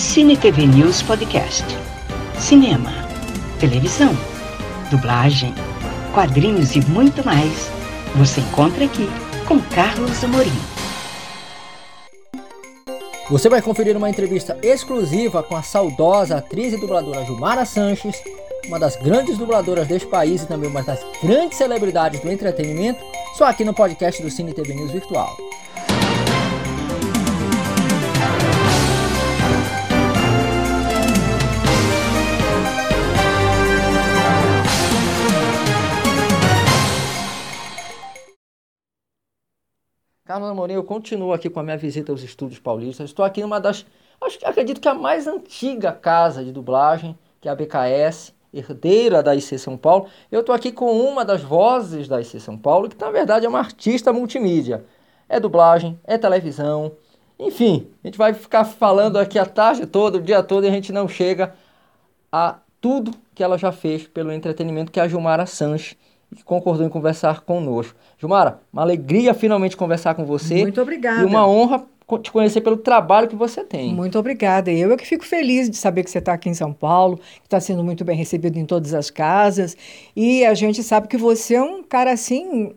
Cine TV News Podcast. Cinema, televisão, dublagem, quadrinhos e muito mais. Você encontra aqui com Carlos Amorim. Você vai conferir uma entrevista exclusiva com a saudosa atriz e dubladora Jumara Sanches, uma das grandes dubladoras deste país e também uma das grandes celebridades do entretenimento, só aqui no podcast do Cine TV News Virtual. Carlos Amorim, eu continuo aqui com a minha visita aos estúdios paulistas. Estou aqui numa das, acho que acredito que a mais antiga casa de dublagem, que é a BKS, herdeira da IC São Paulo. Eu estou aqui com uma das vozes da IC São Paulo, que na verdade é uma artista multimídia. É dublagem, é televisão, enfim, a gente vai ficar falando aqui a tarde toda, o dia todo, e a gente não chega a tudo que ela já fez pelo entretenimento, que é a Gilmara Sanches que concordou em conversar conosco. Gilmara, uma alegria finalmente conversar com você. Muito obrigada. E uma honra te conhecer pelo trabalho que você tem. Muito obrigada. Eu é que fico feliz de saber que você está aqui em São Paulo, que está sendo muito bem recebido em todas as casas. E a gente sabe que você é um cara assim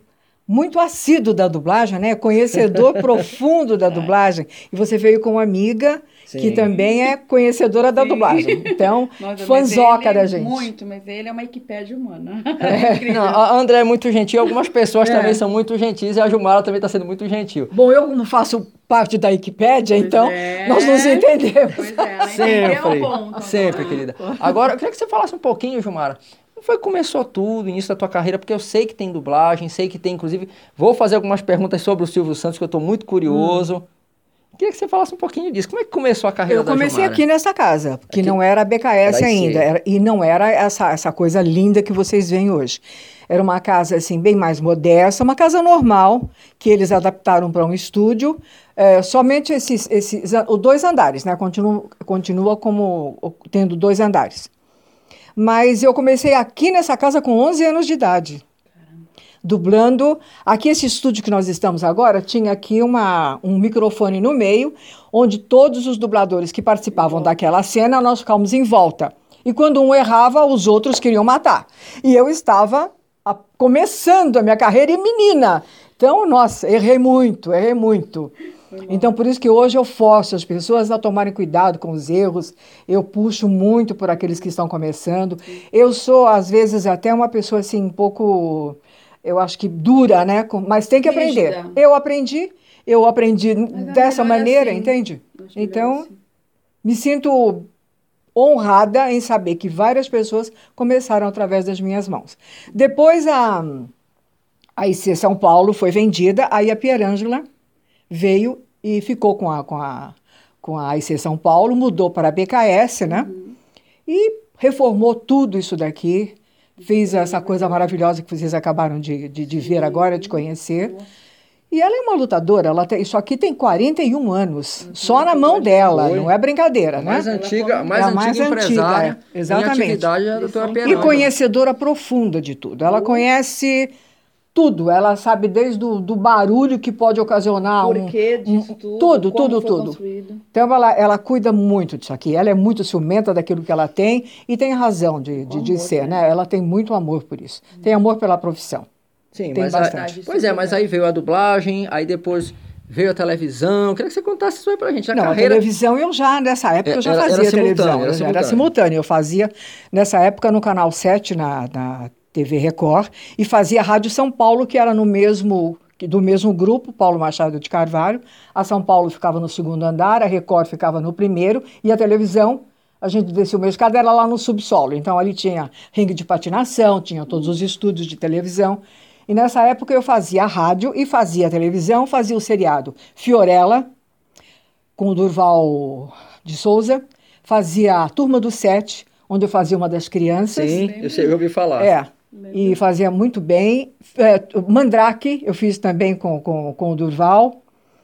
muito assíduo da dublagem, né? Conhecedor profundo da dublagem. E você veio com uma amiga Sim. que também é conhecedora da Sim. dublagem. Então, Nossa, fanzoca da gente. Muito, mas ele é uma equipédia humana. É. Não, a André é muito gentil, algumas pessoas é. também são muito gentis e a Gilmara também está sendo muito gentil. Bom, eu não faço parte da Wikipédia, pois então é. nós nos entendemos. Pois é, sempre, ponto, sempre, querida. Agora, eu queria que você falasse um pouquinho, Gilmara, foi que começou tudo, início da tua carreira? Porque eu sei que tem dublagem, sei que tem, inclusive, vou fazer algumas perguntas sobre o Silvio Santos, que eu estou muito curioso. Hum. Queria que você falasse um pouquinho disso. Como é que começou a carreira eu comecei aqui nessa casa, que aqui? não era a BKS era ainda. Era, e não era essa, essa coisa linda que vocês veem hoje. Era uma casa assim bem mais modesta, uma casa normal, que eles adaptaram para um estúdio. É, somente esses, esses os dois andares, né? Continua, continua como tendo dois andares. Mas eu comecei aqui nessa casa com 11 anos de idade. Dublando. Aqui, esse estúdio que nós estamos agora, tinha aqui uma, um microfone no meio, onde todos os dubladores que participavam daquela cena, nós ficávamos em volta. E quando um errava, os outros queriam matar. E eu estava a, começando a minha carreira e menina. Então, nossa, errei muito, errei muito. Então, por isso que hoje eu forço as pessoas a tomarem cuidado com os erros. Eu puxo muito por aqueles que estão começando. Eu sou, às vezes, até uma pessoa assim, um pouco, eu acho que dura, né? Mas tem que aprender. Eu aprendi, eu aprendi dessa maneira, assim. entende? Então, assim. me sinto honrada em saber que várias pessoas começaram através das minhas mãos. Depois a, a IC São Paulo foi vendida, aí a Pierangela veio e ficou com a, com a, com a IC São Paulo, mudou para a BKS, né? Uhum. E reformou tudo isso daqui, fez essa coisa maravilhosa que vocês acabaram de, de, de ver agora, de conhecer. E ela é uma lutadora, ela tem, isso aqui tem 41 anos, uhum. só na mão dela, não é brincadeira, né? Mais antiga, mais, é a mais antiga empresária, é, exatamente. atividade é a doutora E conhecedora profunda de tudo. Ela uhum. conhece tudo. Ela sabe desde o do barulho que pode ocasionar Por que disso um, tudo, tudo, tudo, tudo. Construído. Então ela, ela cuida muito disso aqui. Ela é muito ciumenta daquilo que ela tem e tem razão de, de, de ser, né? né? Ela tem muito amor por isso. Hum. Tem amor pela profissão. Sim, tem mas bastante. A, pois é, mas aí veio a dublagem, aí depois veio a televisão. Eu queria que você contasse isso aí pra gente. A Não, carreira... a televisão eu já, nessa época, eu já era, fazia era televisão. Era simultâneo. era simultâneo. Eu fazia, nessa época, no Canal 7, na, na TV Record, e fazia a Rádio São Paulo, que era no mesmo do mesmo grupo, Paulo Machado de Carvalho. A São Paulo ficava no segundo andar, a Record ficava no primeiro, e a televisão, a gente descia o meu escada, era lá no subsolo. Então ali tinha ringue de patinação, tinha todos os estúdios de televisão. E nessa época eu fazia a rádio e fazia a televisão, fazia o seriado Fiorella, com o Durval de Souza, fazia a Turma do Sete, onde eu fazia uma das crianças. Sim, eu ouvi falar. É, e fazia muito bem. É, Mandrake, eu fiz também com, com, com o Durval.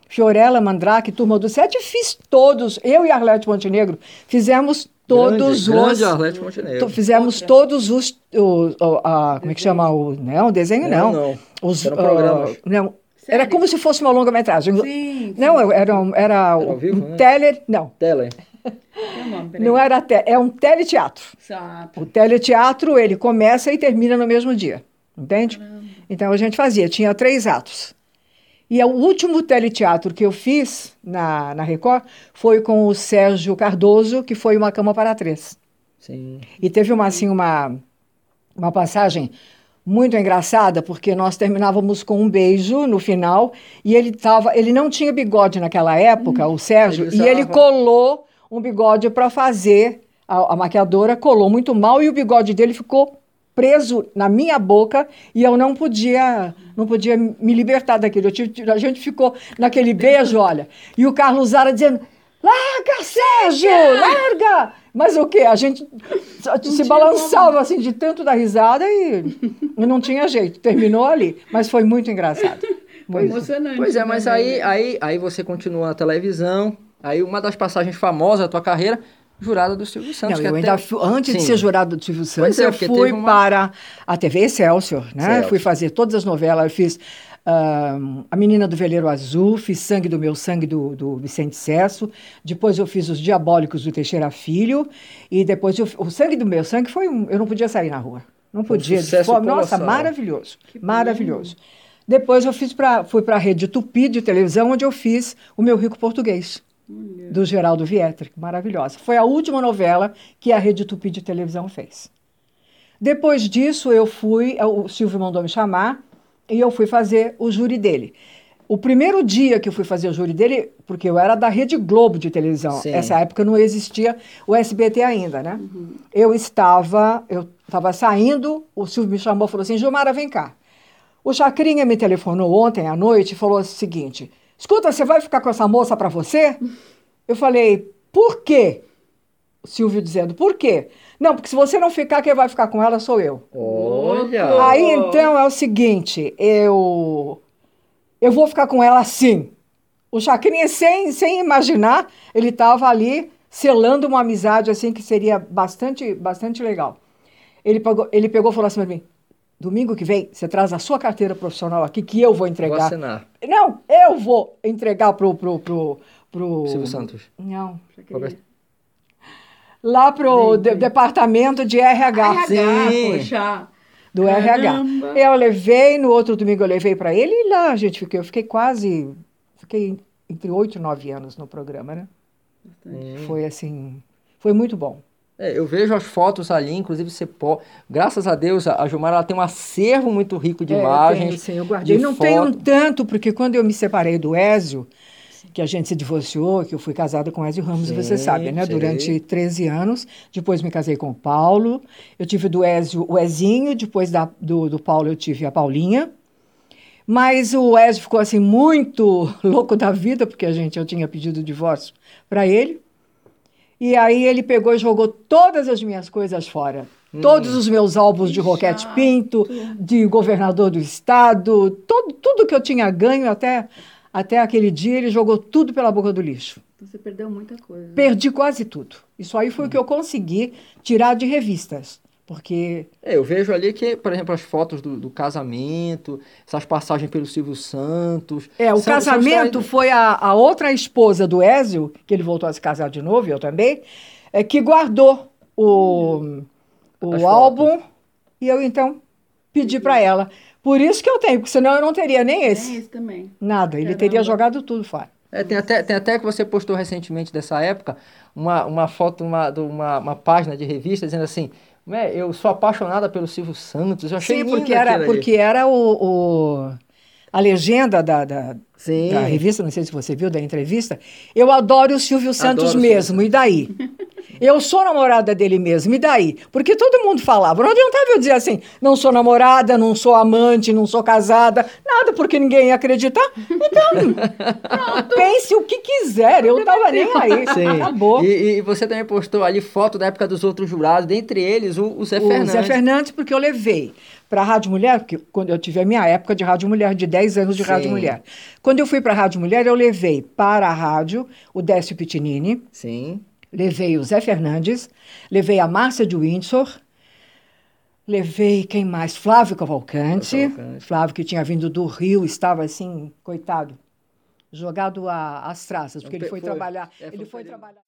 Fiorella, Mandrake, Turma do Sete, fiz todos. Eu e Arlete Montenegro fizemos todos grande, os. Grande Arlete Montenegro. Fizemos Outra. todos os. O, o, a, como é que chama? O, não, desenho não. Não, não. Os, Eram programas. Uh, não, era como se fosse uma longa-metragem. Sim, Não, era, era, era vivo, um né? teler. Não. Teler. Não era te... é um teleteatro. Exato. O teleteatro ele começa e termina no mesmo dia, entende? Caramba. Então a gente fazia, tinha três atos. E o último teleteatro que eu fiz na, na Record foi com o Sérgio Cardoso, que foi Uma Cama para Três. Sim. E teve uma, assim, uma, uma passagem muito engraçada, porque nós terminávamos com um beijo no final, e ele tava, ele não tinha bigode naquela época, hum, o Sérgio, ele e ele colou um bigode para fazer, a, a maquiadora colou muito mal, e o bigode dele ficou preso na minha boca e eu não podia não podia me libertar daquilo. Tive, a gente ficou naquele beijo, olha, e o Carlos Zara dizendo: Larga, Sérgio, larga! Mas o quê? A gente se balançava como. assim de tanto dar risada e, não tinha jeito. Terminou ali. Mas foi muito engraçado. Foi emocionante. Pois é, mas aí, aí, aí você continua na televisão. Aí uma das passagens famosas da tua carreira jurada do Silvio Santos. Não, eu ainda fui, antes Sim. de ser jurada do Silvio Santos, é, eu fui uma... para a TV Excelsior, né? Excelsior. Fui fazer todas as novelas, eu fiz uh, A Menina do Veleiro Azul, fiz Sangue do Meu Sangue do, do Vicente Cesso, depois eu fiz Os Diabólicos do Teixeira Filho, e depois eu, o Sangue do Meu Sangue foi um, eu não podia sair na rua. Não podia. Um nossa, maravilhoso. Maravilhoso. Depois eu fiz pra, fui para a rede Tupi de televisão, onde eu fiz o meu rico português do Geraldo Vietri, maravilhosa. Foi a última novela que a Rede Tupi de televisão fez. Depois disso, eu fui, o Silvio mandou me chamar e eu fui fazer o júri dele. O primeiro dia que eu fui fazer o júri dele, porque eu era da Rede Globo de televisão, Sim. essa época não existia o SBT ainda, né? Uhum. Eu estava, eu estava saindo, o Silvio me chamou e falou assim, Gilmara, vem cá. O Chacrinha me telefonou ontem à noite e falou o seguinte, Escuta, você vai ficar com essa moça para você? Eu falei, por quê? O Silvio dizendo, por quê? Não, porque se você não ficar, quem vai ficar com ela sou eu. Olha! Aí então é o seguinte, eu eu vou ficar com ela assim. O Chacrinha, sem, sem imaginar, ele estava ali selando uma amizade assim que seria bastante, bastante legal. Ele pegou, ele pegou e falou assim para mim: Domingo que vem, você traz a sua carteira profissional aqui que eu vou entregar. Vou assinar. Não, eu vou entregar pro pro pro, pro... Silvio Santos. Não. Lá pro de, departamento de RH. RH, Sim. poxa. Do Caramba. RH. Eu levei, no outro domingo eu levei para ele e lá a gente fiquei, eu fiquei quase, fiquei entre oito e nove anos no programa, né? Hum. Foi assim, foi muito bom. É, eu vejo as fotos ali, inclusive você pode. Graças a Deus, a Gilmar ela tem um acervo muito rico de é, imagens. Tenho, sim, eu guardei. Não foto. tenho tanto, porque quando eu me separei do Ézio, que a gente se divorciou, que eu fui casada com Ézio Ramos, sim, você sabe, né? Sei. Durante 13 anos. Depois me casei com o Paulo. Eu tive do Ézio o Ezinho, depois da, do, do Paulo eu tive a Paulinha. Mas o Ézio ficou assim muito louco da vida, porque a gente eu tinha pedido divórcio para ele. E aí ele pegou e jogou todas as minhas coisas fora. Hum. Todos os meus álbuns de Roquete Pinto, de governador do estado, todo, tudo que eu tinha ganho até, até aquele dia, ele jogou tudo pela boca do lixo. Você perdeu muita coisa. Perdi quase tudo. Isso aí foi hum. o que eu consegui tirar de revistas. Porque. É, eu vejo ali que, por exemplo, as fotos do, do casamento, essas passagens pelo Silvio Santos. É, o são, casamento são foi a, a, outra esposa do Ézio, que ele voltou a se casar de novo, eu também, é, que guardou o, o álbum fotos. e eu então pedi para ela. Por isso que eu tenho, porque senão eu não teria nem esse. Nem esse também. Nada, Caramba. ele teria jogado tudo fora. É, tem, até, tem até que você postou recentemente dessa época uma, uma foto uma, de uma, uma página de revista dizendo assim eu sou apaixonada pelo Silvio Santos. Eu achei Sim, porque era, porque era o, o, a legenda da, da, da, revista, não sei se você viu, da entrevista. Eu adoro o Silvio Santos adoro mesmo, Silvio. e daí? Eu sou namorada dele mesmo, e daí? Porque todo mundo falava. Não adiantava eu dizer assim, não sou namorada, não sou amante, não sou casada, nada, porque ninguém ia acreditar. Então, pense o que quiser, eu não tava nem aí. Sim. Acabou. E, e, você também postou ali foto da época dos outros jurados, dentre eles o, o Zé o Fernandes. O Zé Fernandes, porque eu levei para a Rádio Mulher, porque quando eu tive a minha época de Rádio Mulher, de 10 anos de Sim. Rádio Mulher. Quando eu fui para a Rádio Mulher, eu levei para a rádio o Décio Pitinini. Sim Levei o Zé Fernandes, levei a Márcia de Windsor, levei quem mais? Flávio Cavalcante. Cavalcante. Flávio que tinha vindo do Rio, estava assim, coitado, jogado às traças, porque ele foi, foi trabalhar. É, ele foi trabalhar.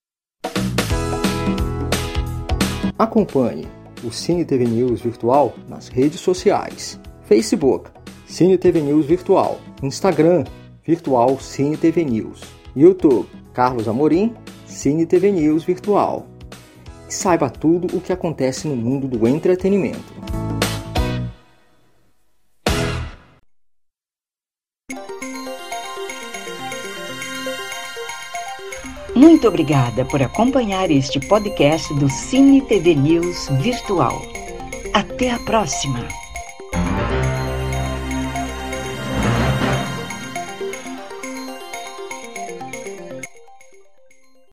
Acompanhe o Cine TV News Virtual nas redes sociais. Facebook, Cine TV News Virtual. Instagram, Virtual Cine TV News. YouTube, Carlos Amorim, Cine TV News Virtual. E saiba tudo o que acontece no mundo do entretenimento. Muito obrigada por acompanhar este podcast do Cine TV News Virtual. Até a próxima!